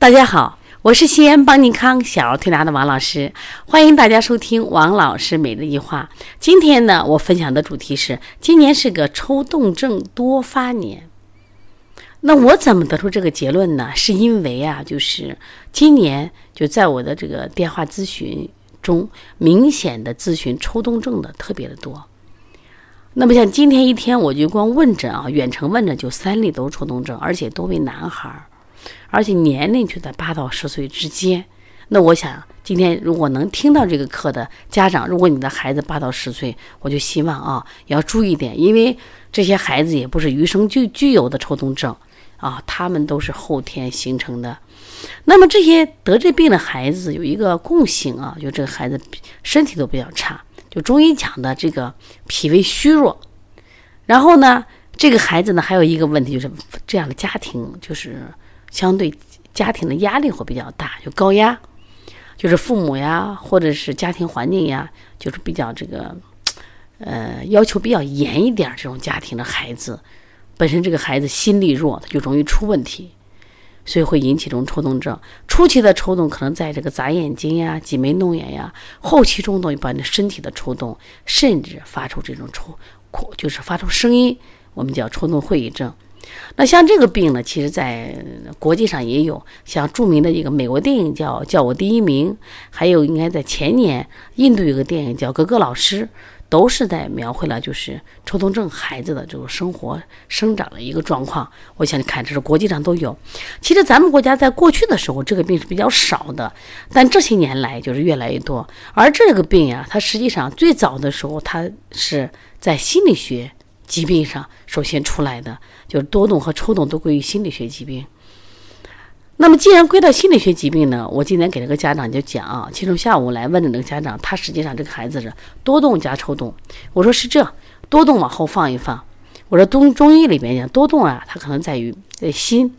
大家好，我是西安邦尼康小儿推拿的王老师，欢迎大家收听王老师每日一话。今天呢，我分享的主题是：今年是个抽动症多发年。那我怎么得出这个结论呢？是因为啊，就是今年就在我的这个电话咨询中，明显的咨询抽动症的特别的多。那么像今天一天，我就光问诊啊，远程问诊就三例都是抽动症，而且多为男孩儿。而且年龄就在八到十岁之间，那我想今天如果能听到这个课的家长，如果你的孩子八到十岁，我就希望啊要注意点，因为这些孩子也不是与生俱具有的抽动症啊，他们都是后天形成的。那么这些得这病的孩子有一个共性啊，就这个孩子身体都比较差，就中医讲的这个脾胃虚弱。然后呢，这个孩子呢还有一个问题就是这样的家庭就是。相对家庭的压力会比较大，就高压，就是父母呀，或者是家庭环境呀，就是比较这个，呃，要求比较严一点。这种家庭的孩子，本身这个孩子心力弱，他就容易出问题，所以会引起这种抽动症。初期的抽动可能在这个眨眼睛呀、挤眉弄眼呀，后期中动把你身体的抽动，甚至发出这种抽，就是发出声音，我们叫抽动会议症。那像这个病呢，其实在国际上也有，像著名的一个美国电影叫《叫我第一名》，还有应该在前年印度有个电影叫《格格老师》，都是在描绘了就是抽动症孩子的这种生活生长的一个状况。我想看，这是国际上都有。其实咱们国家在过去的时候，这个病是比较少的，但这些年来就是越来越多。而这个病呀，它实际上最早的时候，它是在心理学。疾病上首先出来的就是多动和抽动都归于心理学疾病。那么既然归到心理学疾病呢，我今天给这个家长就讲啊，其中下午来问的那个家长，他实际上这个孩子是多动加抽动。我说是这，多动往后放一放。我说中中医里面讲多动啊，它可能在于在心。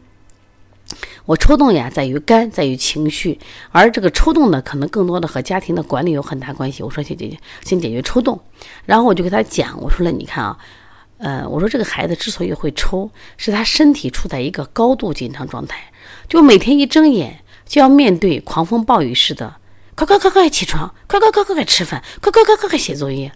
我抽动呀，在于肝，在于情绪，而这个抽动呢，可能更多的和家庭的管理有很大关系。我说先解决，先解决抽动，然后我就给他讲，我说了，你看啊。呃，我说这个孩子之所以会抽，是他身体处在一个高度紧张状态，就每天一睁眼就要面对狂风暴雨似的，快快快快起床，快快快快快吃饭，快快快快快写作业。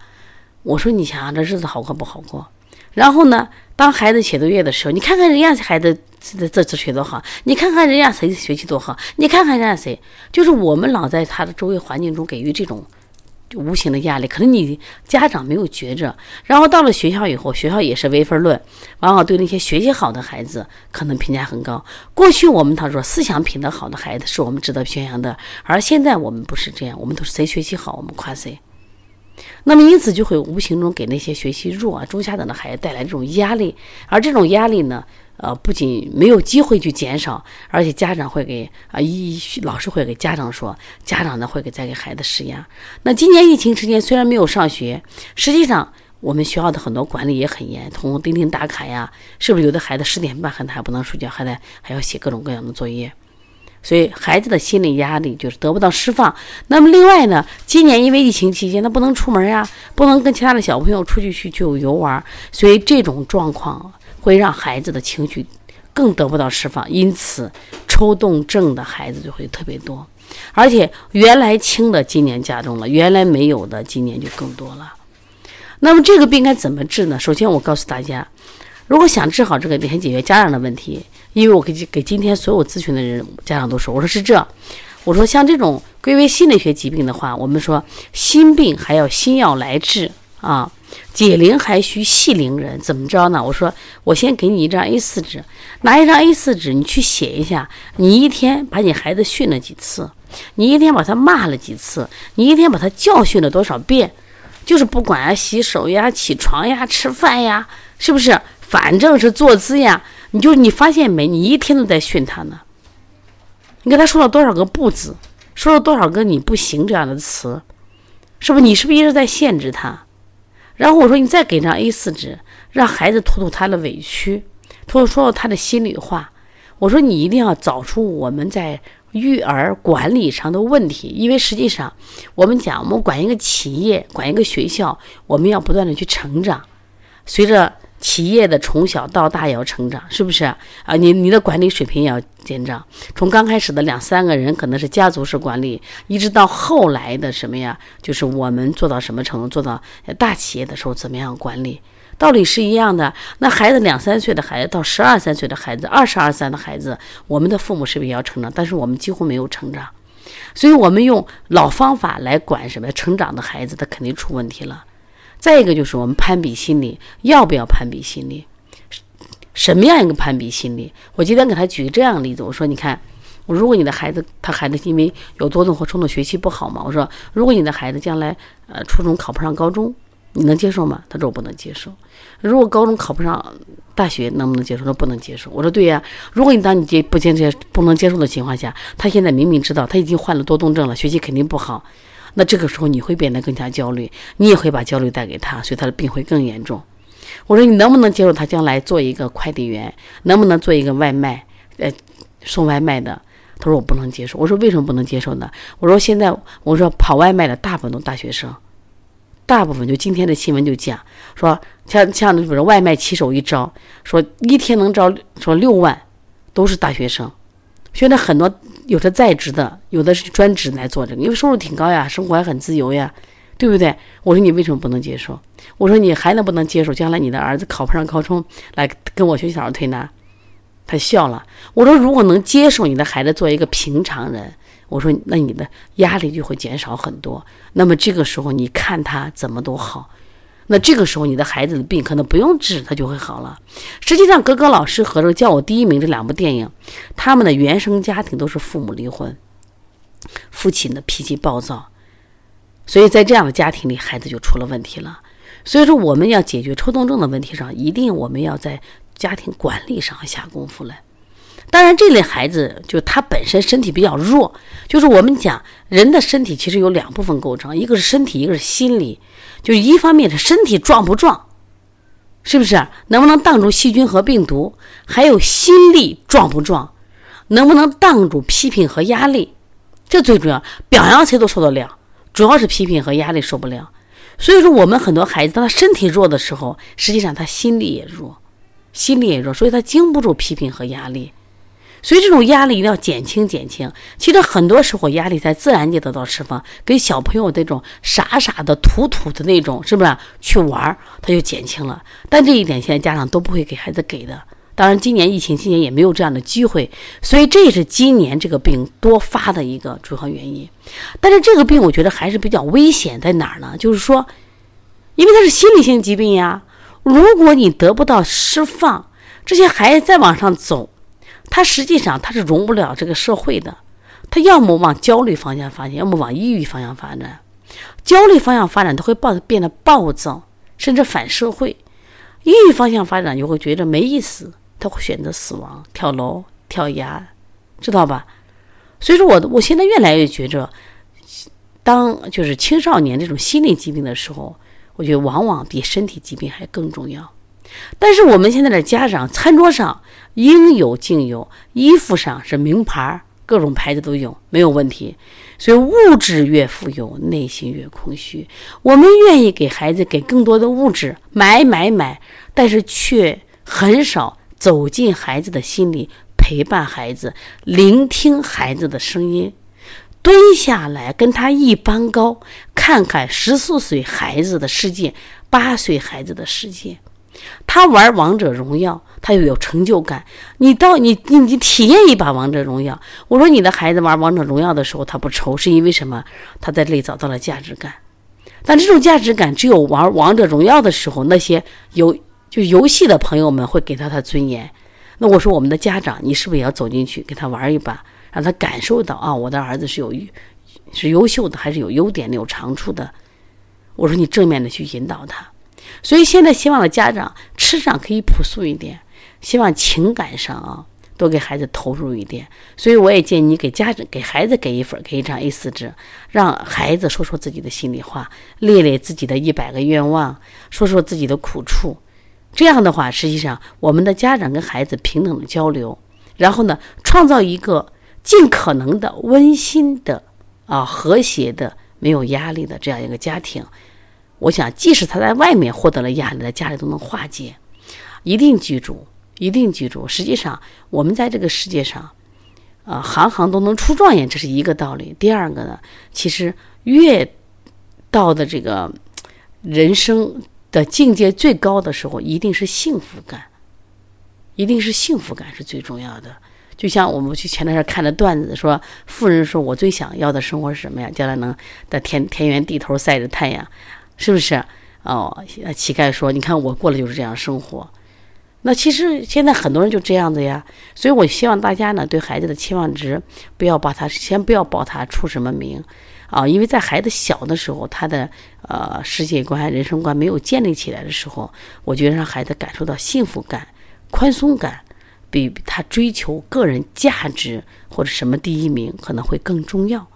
我说你想想这日子好过不好过？然后呢，当孩子写作业的时候，你看看人家孩子这这次学多好，你看看人家谁学习多好，你看看人家谁，就是我们老在他的周围环境中给予这种。无形的压力，可能你家长没有觉着，然后到了学校以后，学校也是唯分论，往往对那些学习好的孩子可能评价很高。过去我们他说思想品德好的孩子是我们值得宣扬的，而现在我们不是这样，我们都是谁学习好我们夸谁。那么因此就会无形中给那些学习弱啊、中下等的孩子带来这种压力，而这种压力呢？呃，不仅没有机会去减少，而且家长会给啊，一老师会给家长说，家长呢会给再给孩子施压。那今年疫情期间虽然没有上学，实际上我们学校的很多管理也很严，通钉钉打卡呀，是不是有的孩子十点半还还不能睡觉，还得还要写各种各样的作业，所以孩子的心理压力就是得不到释放。那么另外呢，今年因为疫情期间他不能出门呀，不能跟其他的小朋友出去去去游玩，所以这种状况。会让孩子的情绪更得不到释放，因此抽动症的孩子就会特别多，而且原来轻的今年加重了，原来没有的今年就更多了。那么这个病该怎么治呢？首先我告诉大家，如果想治好这个病，先解决家长的问题。因为我给给今天所有咨询的人家长都说，我说是这，我说像这种归为心理学疾病的话，我们说心病还要心药来治啊。解铃还需系铃人，怎么着呢？我说，我先给你一张 A4 纸，拿一张 A4 纸，你去写一下，你一天把你孩子训了几次，你一天把他骂了几次，你一天把他教训了多少遍，就是不管啊，洗手呀、起床呀、吃饭呀，是不是？反正是坐姿呀，你就你发现没？你一天都在训他呢。你跟他说了多少个不字，说了多少个你不行这样的词，是不是？你是不是一直在限制他？然后我说，你再给张 A4 纸，让孩子吐吐他的委屈，吐吐说他的心里话。我说，你一定要找出我们在育儿管理上的问题，因为实际上，我们讲，我们管一个企业，管一个学校，我们要不断的去成长。随着企业的从小到大要成长，是不是啊？你你的管理水平也要增长。从刚开始的两三个人，可能是家族式管理，一直到后来的什么呀？就是我们做到什么程度，做到大企业的时候怎么样管理，道理是一样的。那孩子两三岁的孩子到十二三岁的孩子，二十二三的孩子，我们的父母是不是也要成长？但是我们几乎没有成长，所以我们用老方法来管什么成长的孩子，他肯定出问题了。再一个就是我们攀比心理，要不要攀比心理？什么样一个攀比心理？我今天给他举这样的例子，我说：你看，如果你的孩子，他孩子因为有多动或冲动，学习不好嘛，我说，如果你的孩子将来呃初中考不上高中，你能接受吗？他说我不能接受。如果高中考不上大学，能不能接受？说不能接受。我说对呀，如果你当你接不接接不能接受的情况下，他现在明明知道他已经患了多动症了，学习肯定不好。那这个时候你会变得更加焦虑，你也会把焦虑带给他，所以他的病会更严重。我说你能不能接受他将来做一个快递员，能不能做一个外卖，呃，送外卖的？他说我不能接受。我说为什么不能接受呢？我说现在我说跑外卖的大部分都大学生，大部分就今天的新闻就讲说像像比如外卖骑手一招，说一天能招说六万，都是大学生。现在很多有的在职的，有的是专职来做这个，因为收入挺高呀，生活还很自由呀，对不对？我说你为什么不能接受？我说你还能不能接受将来你的儿子考不上高中来跟我学小儿推拿？他笑了。我说如果能接受你的孩子做一个平常人，我说那你的压力就会减少很多。那么这个时候你看他怎么都好。那这个时候，你的孩子的病可能不用治，他就会好了。实际上，格格老师和这个叫我第一名这两部电影，他们的原生家庭都是父母离婚，父亲的脾气暴躁，所以在这样的家庭里，孩子就出了问题了。所以说，我们要解决抽动症的问题上，一定我们要在家庭管理上下功夫来。当然，这类孩子就他本身身体比较弱，就是我们讲人的身体其实有两部分构成，一个是身体，一个是心理。就是一方面是身体壮不壮，是不是？能不能挡住细菌和病毒？还有心力壮不壮？能不能挡住批评和压力？这最重要。表扬谁都受得了，主要是批评和压力受不了。所以说，我们很多孩子，当他身体弱的时候，实际上他心力也弱，心力也弱，所以他经不住批评和压力。所以这种压力一定要减轻减轻。其实很多时候压力在自然界得到释放，跟小朋友那种傻傻的、土土的那种，是不是去玩，他就减轻了。但这一点现在家长都不会给孩子给的。当然，今年疫情期间也没有这样的机会，所以这也是今年这个病多发的一个主要原因。但是这个病我觉得还是比较危险，在哪儿呢？就是说，因为它是心理性疾病呀。如果你得不到释放，这些孩子再往上走。他实际上他是融不了这个社会的，他要么往焦虑方向发展，要么往抑郁方向发展。焦虑方向发展，他会暴变得暴躁，甚至反社会；抑郁方向发展，就会觉得没意思，他会选择死亡、跳楼、跳崖，知道吧？所以说，我我现在越来越觉着，当就是青少年这种心理疾病的时候，我觉得往往比身体疾病还更重要。但是我们现在的家长，餐桌上应有尽有，衣服上是名牌，各种牌子都有，没有问题。所以物质越富有，内心越空虚。我们愿意给孩子给更多的物质，买买买，但是却很少走进孩子的心里，陪伴孩子，聆听孩子的声音，蹲下来跟他一般高，看看十四岁孩子的世界，八岁孩子的世界。他玩王者荣耀，他又有成就感。你到你你你体验一把王者荣耀。我说你的孩子玩王者荣耀的时候，他不愁，是因为什么？他在这里找到了价值感。但这种价值感，只有玩王者荣耀的时候，那些游就游戏的朋友们会给他他尊严。那我说我们的家长，你是不是也要走进去给他玩一把，让他感受到啊，我的儿子是有是优秀的，还是有优点的、有长处的？我说你正面的去引导他。所以现在希望的家长吃上可以朴素一点，希望情感上啊多给孩子投入一点。所以我也建议你给家长给孩子给一份给一张 A4 纸，让孩子说说自己的心里话，列列自己的一百个愿望，说说自己的苦处。这样的话，实际上我们的家长跟孩子平等的交流，然后呢，创造一个尽可能的温馨的啊和谐的没有压力的这样一个家庭。我想，即使他在外面获得了压力，在家里都能化解。一定记住，一定记住。实际上，我们在这个世界上，啊，行行都能出状元，这是一个道理。第二个呢，其实越到的这个人生的境界最高的时候，一定是幸福感，一定是幸福感是最重要的。就像我们去前段时间看的段子，说富人说：“我最想要的生活是什么呀？将来能在田田园地头晒着太阳，是不是？”哦，乞丐说：“你看我过的就是这样生活。”那其实现在很多人就这样子呀。所以我希望大家呢，对孩子的期望值不要把他先不要报他出什么名啊，因为在孩子小的时候，他的呃世界观、人生观没有建立起来的时候，我觉得让孩子感受到幸福感、宽松感。比他追求个人价值或者什么第一名可能会更重要。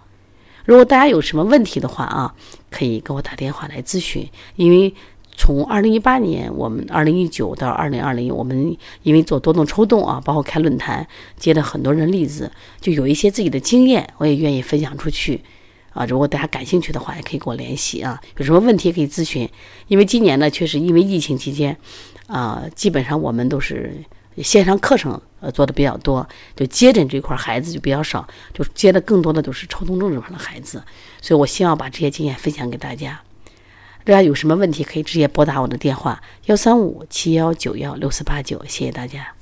如果大家有什么问题的话啊，可以给我打电话来咨询。因为从二零一八年，我们二零一九到二零二零，我们因为做多动抽动啊，包括开论坛，接了很多人例子，就有一些自己的经验，我也愿意分享出去啊。如果大家感兴趣的话，也可以跟我联系啊。有什么问题可以咨询。因为今年呢，确实因为疫情期间啊，基本上我们都是。线上课程呃做的比较多，就接诊这块孩子就比较少，就接的更多的都是抽动症这块的孩子，所以我希望把这些经验分享给大家。大家有什么问题可以直接拨打我的电话幺三五七幺九幺六四八九，谢谢大家。